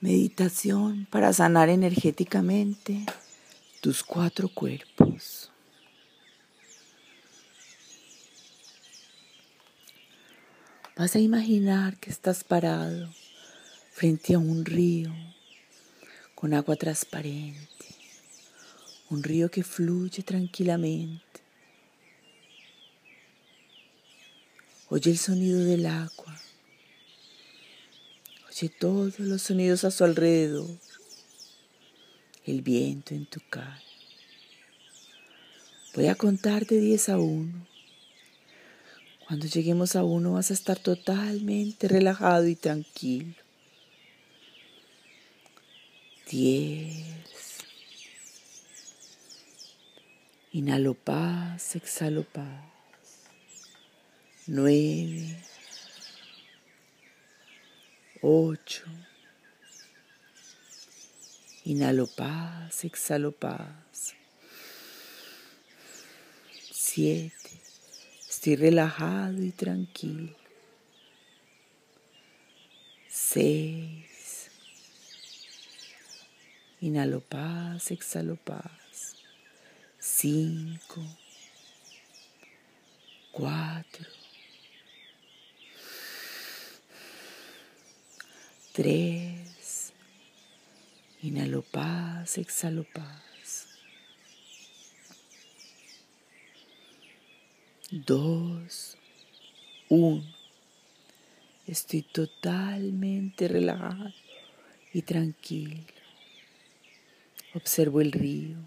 Meditación para sanar energéticamente tus cuatro cuerpos. Vas a imaginar que estás parado frente a un río con agua transparente, un río que fluye tranquilamente. Oye el sonido del agua Oye todos los sonidos a su alrededor, el viento en tu cara. Voy a contar de 10 a 1. Cuando lleguemos a 1 vas a estar totalmente relajado y tranquilo. 10. Inhalo paz, exhalo paz. 9 ocho. Inhalo paz, exhalo paz. Siete. Estoy relajado y tranquilo. Seis. Inhalo paz, exhalo paz. Cinco. Cuatro. Tres. Inhalo paz, exhalo paz. Dos. Uno. Estoy totalmente relajado y tranquilo. Observo el río.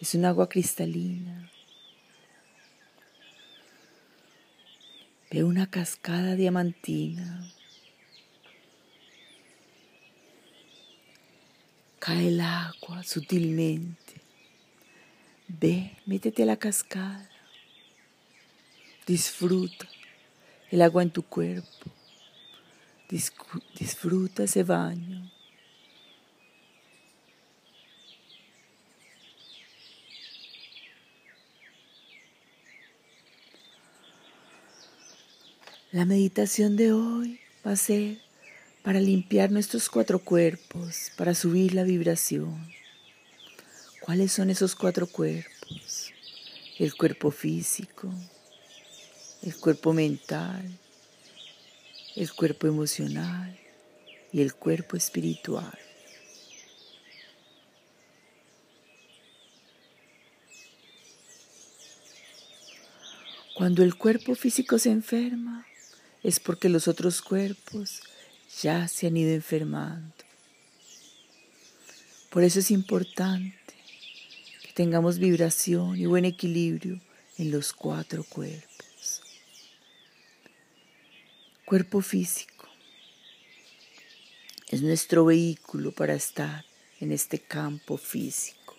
Es un agua cristalina. Veo una cascada diamantina Cae el agua sutilmente. Ve, métete a la cascada. Disfruta el agua en tu cuerpo. Disfruta ese baño. La meditación de hoy va a ser para limpiar nuestros cuatro cuerpos, para subir la vibración. ¿Cuáles son esos cuatro cuerpos? El cuerpo físico, el cuerpo mental, el cuerpo emocional y el cuerpo espiritual. Cuando el cuerpo físico se enferma, es porque los otros cuerpos ya se han ido enfermando. Por eso es importante que tengamos vibración y buen equilibrio en los cuatro cuerpos. Cuerpo físico es nuestro vehículo para estar en este campo físico.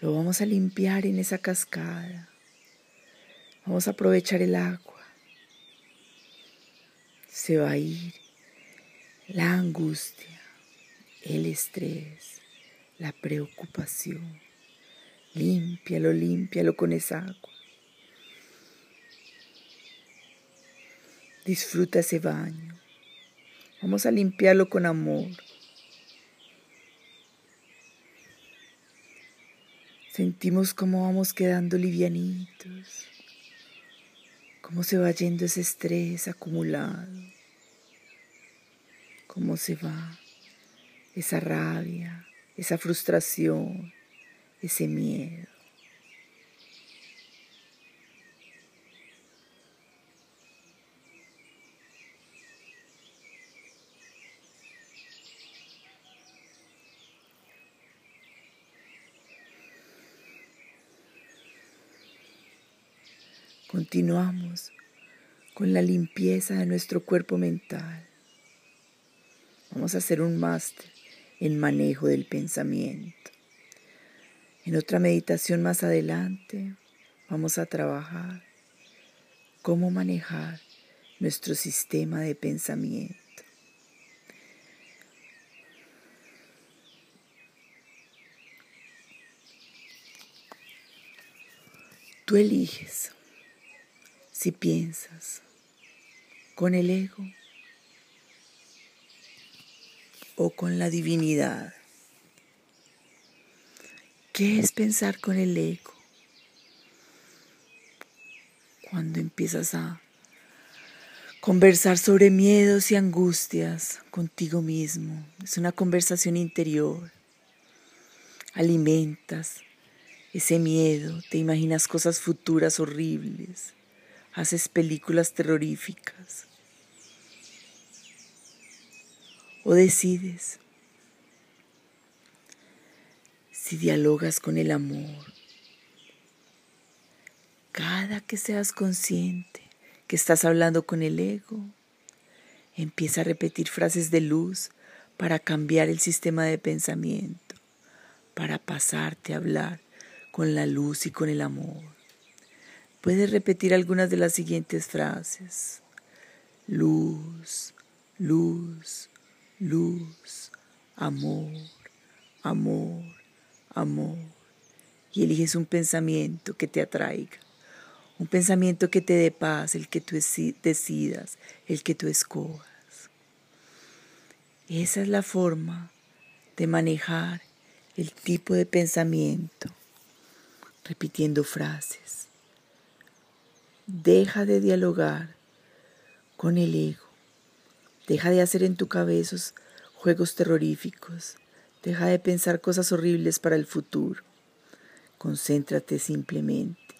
Lo vamos a limpiar en esa cascada Vamos a aprovechar el agua. Se va a ir la angustia, el estrés, la preocupación. Límpialo, límpialo con esa agua. Disfruta ese baño. Vamos a limpiarlo con amor. Sentimos cómo vamos quedando livianitos cómo se va yendo ese estrés acumulado, cómo se va esa rabia, esa frustración, ese miedo. Continuamos con la limpieza de nuestro cuerpo mental. Vamos a hacer un máster en manejo del pensamiento. En otra meditación más adelante vamos a trabajar cómo manejar nuestro sistema de pensamiento. Tú eliges si piensas con el ego o con la divinidad. ¿Qué es pensar con el ego? Cuando empiezas a conversar sobre miedos y angustias contigo mismo. Es una conversación interior. Alimentas ese miedo, te imaginas cosas futuras horribles, haces películas terroríficas. O decides si dialogas con el amor. Cada que seas consciente que estás hablando con el ego, empieza a repetir frases de luz para cambiar el sistema de pensamiento, para pasarte a hablar con la luz y con el amor. Puedes repetir algunas de las siguientes frases. Luz, luz, luz, amor, amor, amor. Y eliges un pensamiento que te atraiga, un pensamiento que te dé paz, el que tú decidas, el que tú escojas. Esa es la forma de manejar el tipo de pensamiento, repitiendo frases. Deja de dialogar con el ego. Deja de hacer en tu cabeza juegos terroríficos. Deja de pensar cosas horribles para el futuro. Concéntrate simplemente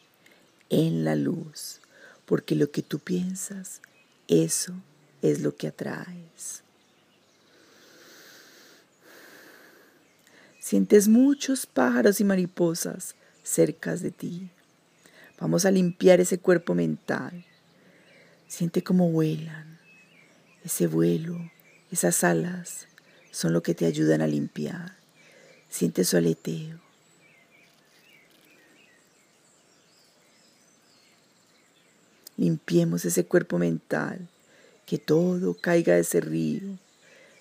en la luz, porque lo que tú piensas, eso es lo que atraes. Sientes muchos pájaros y mariposas cerca de ti. Vamos a limpiar ese cuerpo mental. Siente cómo vuelan. Ese vuelo, esas alas son lo que te ayudan a limpiar. Siente su aleteo. Limpiemos ese cuerpo mental, que todo caiga de ese río.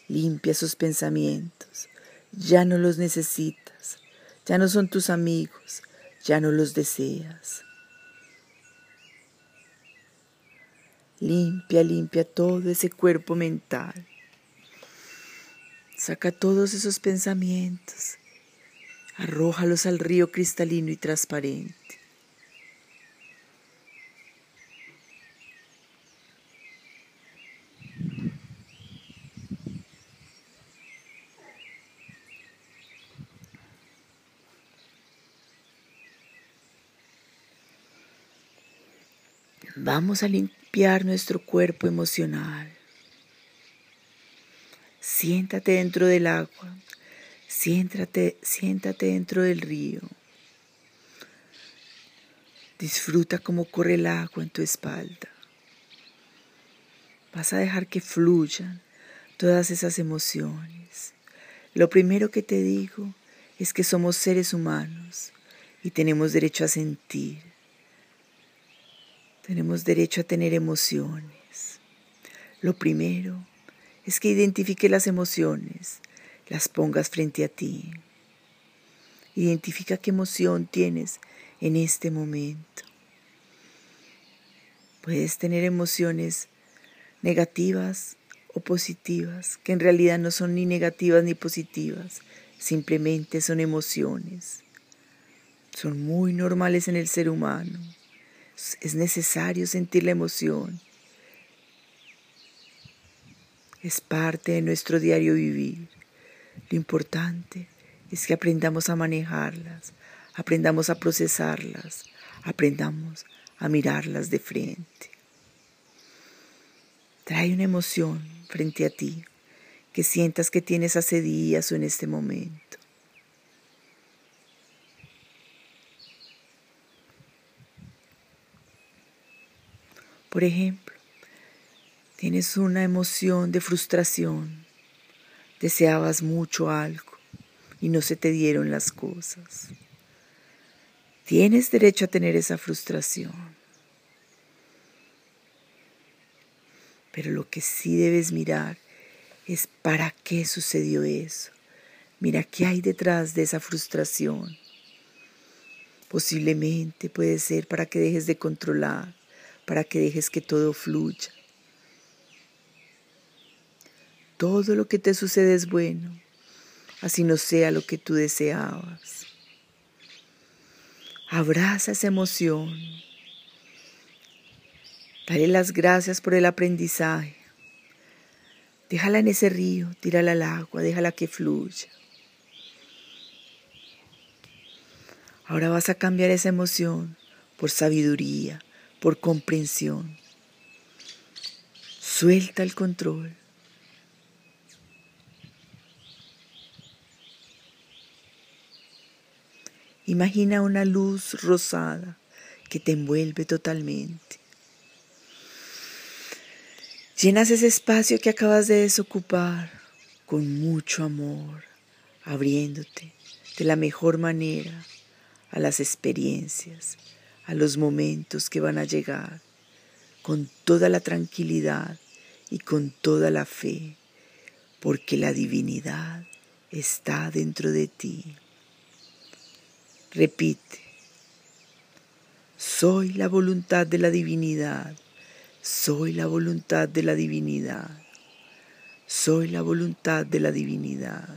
Limpia sus pensamientos. Ya no los necesitas. Ya no son tus amigos. Ya no los deseas. Limpia, limpia todo ese cuerpo mental. Saca todos esos pensamientos, arrójalos al río cristalino y transparente. Vamos a limpiar nuestro cuerpo emocional. Siéntate dentro del agua, siéntate, siéntate dentro del río. Disfruta cómo corre el agua en tu espalda. Vas a dejar que fluyan todas esas emociones. Lo primero que te digo es que somos seres humanos y tenemos derecho a sentir. Tenemos derecho a tener emociones. Lo primero es que identifique las emociones, las pongas frente a ti. Identifica qué emoción tienes en este momento. Puedes tener emociones negativas o positivas, que en realidad no son ni negativas ni positivas, simplemente son emociones. Son muy normales en el ser humano. Es necesario sentir la emoción es parte de nuestro diario vivir. Lo importante es que aprendamos a manejarlas, aprendamos a procesarlas, aprendamos a mirarlas de frente. Trae una emoción frente a ti que sientas que tienes hace días o en este momento. Por ejemplo, Tienes una emoción de frustración. Deseabas mucho algo y no se te dieron las cosas. Tienes derecho a tener esa frustración. Pero lo que sí debes mirar es para qué sucedió eso. Mira qué hay detrás de esa frustración. Posiblemente puede ser para que dejes de controlar, para que dejes que todo fluya Todo lo que te sucede es bueno, así no sea lo que tú deseabas. Abraza esa emoción. Dale las gracias por el aprendizaje. Déjala en ese río, tírala al agua, déjala que fluya. Ahora vas a cambiar esa emoción por sabiduría, por comprensión. Suelta el control. Imagina una luz rosada que te envuelve totalmente. Llenas ese espacio que acabas de desocupar con mucho amor, abriéndote de la mejor manera a las experiencias, a los momentos que van a llegar, con toda la tranquilidad y con toda la fe, porque la divinidad está dentro de ti. Repite, soy la voluntad de la divinidad, soy la voluntad de la divinidad, soy la voluntad de la divinidad.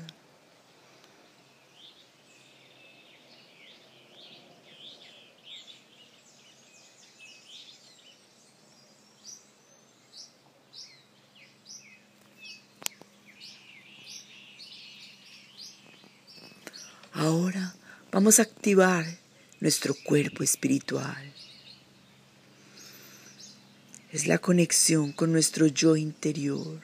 Ahora Vamos a activar nuestro cuerpo espiritual. Es la conexión con nuestro yo interior.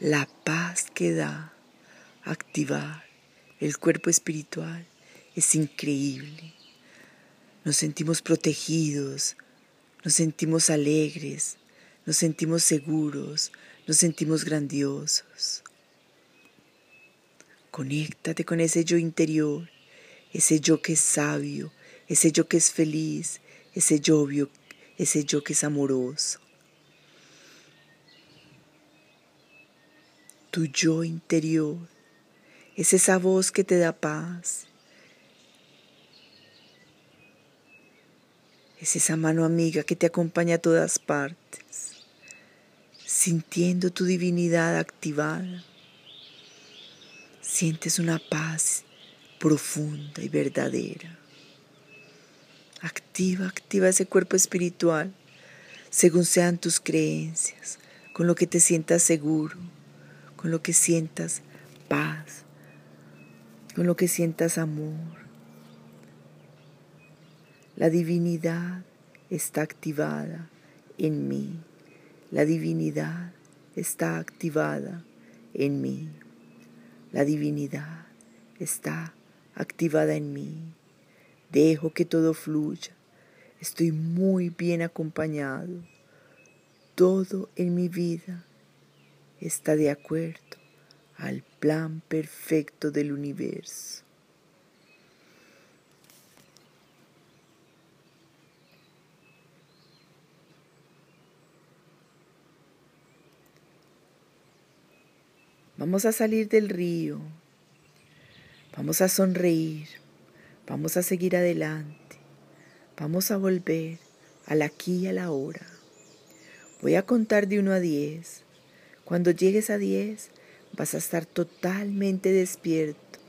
La paz que da activar el cuerpo espiritual es increíble. Nos sentimos protegidos, nos sentimos alegres, nos sentimos seguros, nos sentimos grandiosos. Conéctate con ese yo interior, ese yo que es sabio, ese yo que es feliz, ese yo, ese yo que es amoroso. Tu yo interior es esa voz que te da paz. Es esa mano amiga que te acompaña a todas partes, sintiendo tu divinidad activada sientes una paz profunda y verdadera. Activa, activa ese cuerpo espiritual según sean tus creencias, con lo que te sientas seguro, con lo que sientas paz, con lo que sientas amor. La divinidad está activada en mí. La divinidad está activada en mí. La divinidad está activada en mí. Dejo que todo fluya. Estoy muy bien acompañado. Todo en mi vida está de acuerdo al plan perfecto del universo. Vamos a salir del río. Vamos a sonreír. Vamos a seguir adelante. Vamos a volver al aquí y a la hora. Voy a contar de 1 a 10. Cuando llegues a 10 vas a estar totalmente despierto,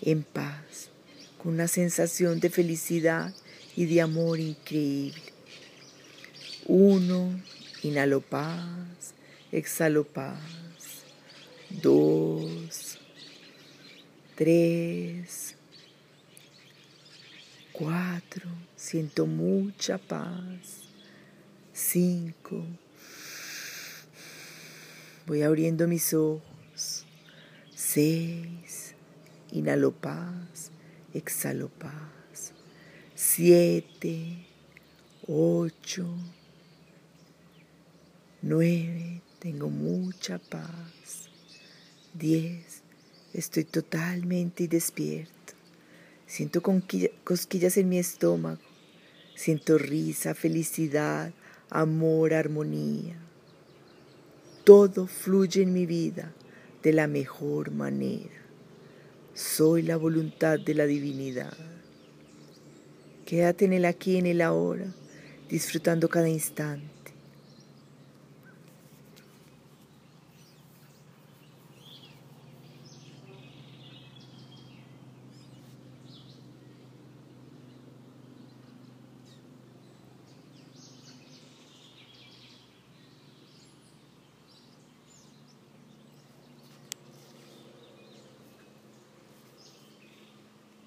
en paz, con una sensación de felicidad y de amor increíble. 1. Inhalo paz, exhalo paz dos, tres, cuatro, siento mucha paz, cinco, voy abriendo mis ojos, seis, inhalo paz, exhalo paz, siete, ocho, nueve, tengo mucha paz. 10. Estoy totalmente despierto. Siento cosquillas en mi estómago. Siento risa, felicidad, amor, armonía. Todo fluye en mi vida de la mejor manera. Soy la voluntad de la divinidad. Quédate en el aquí, en el ahora, disfrutando cada instante.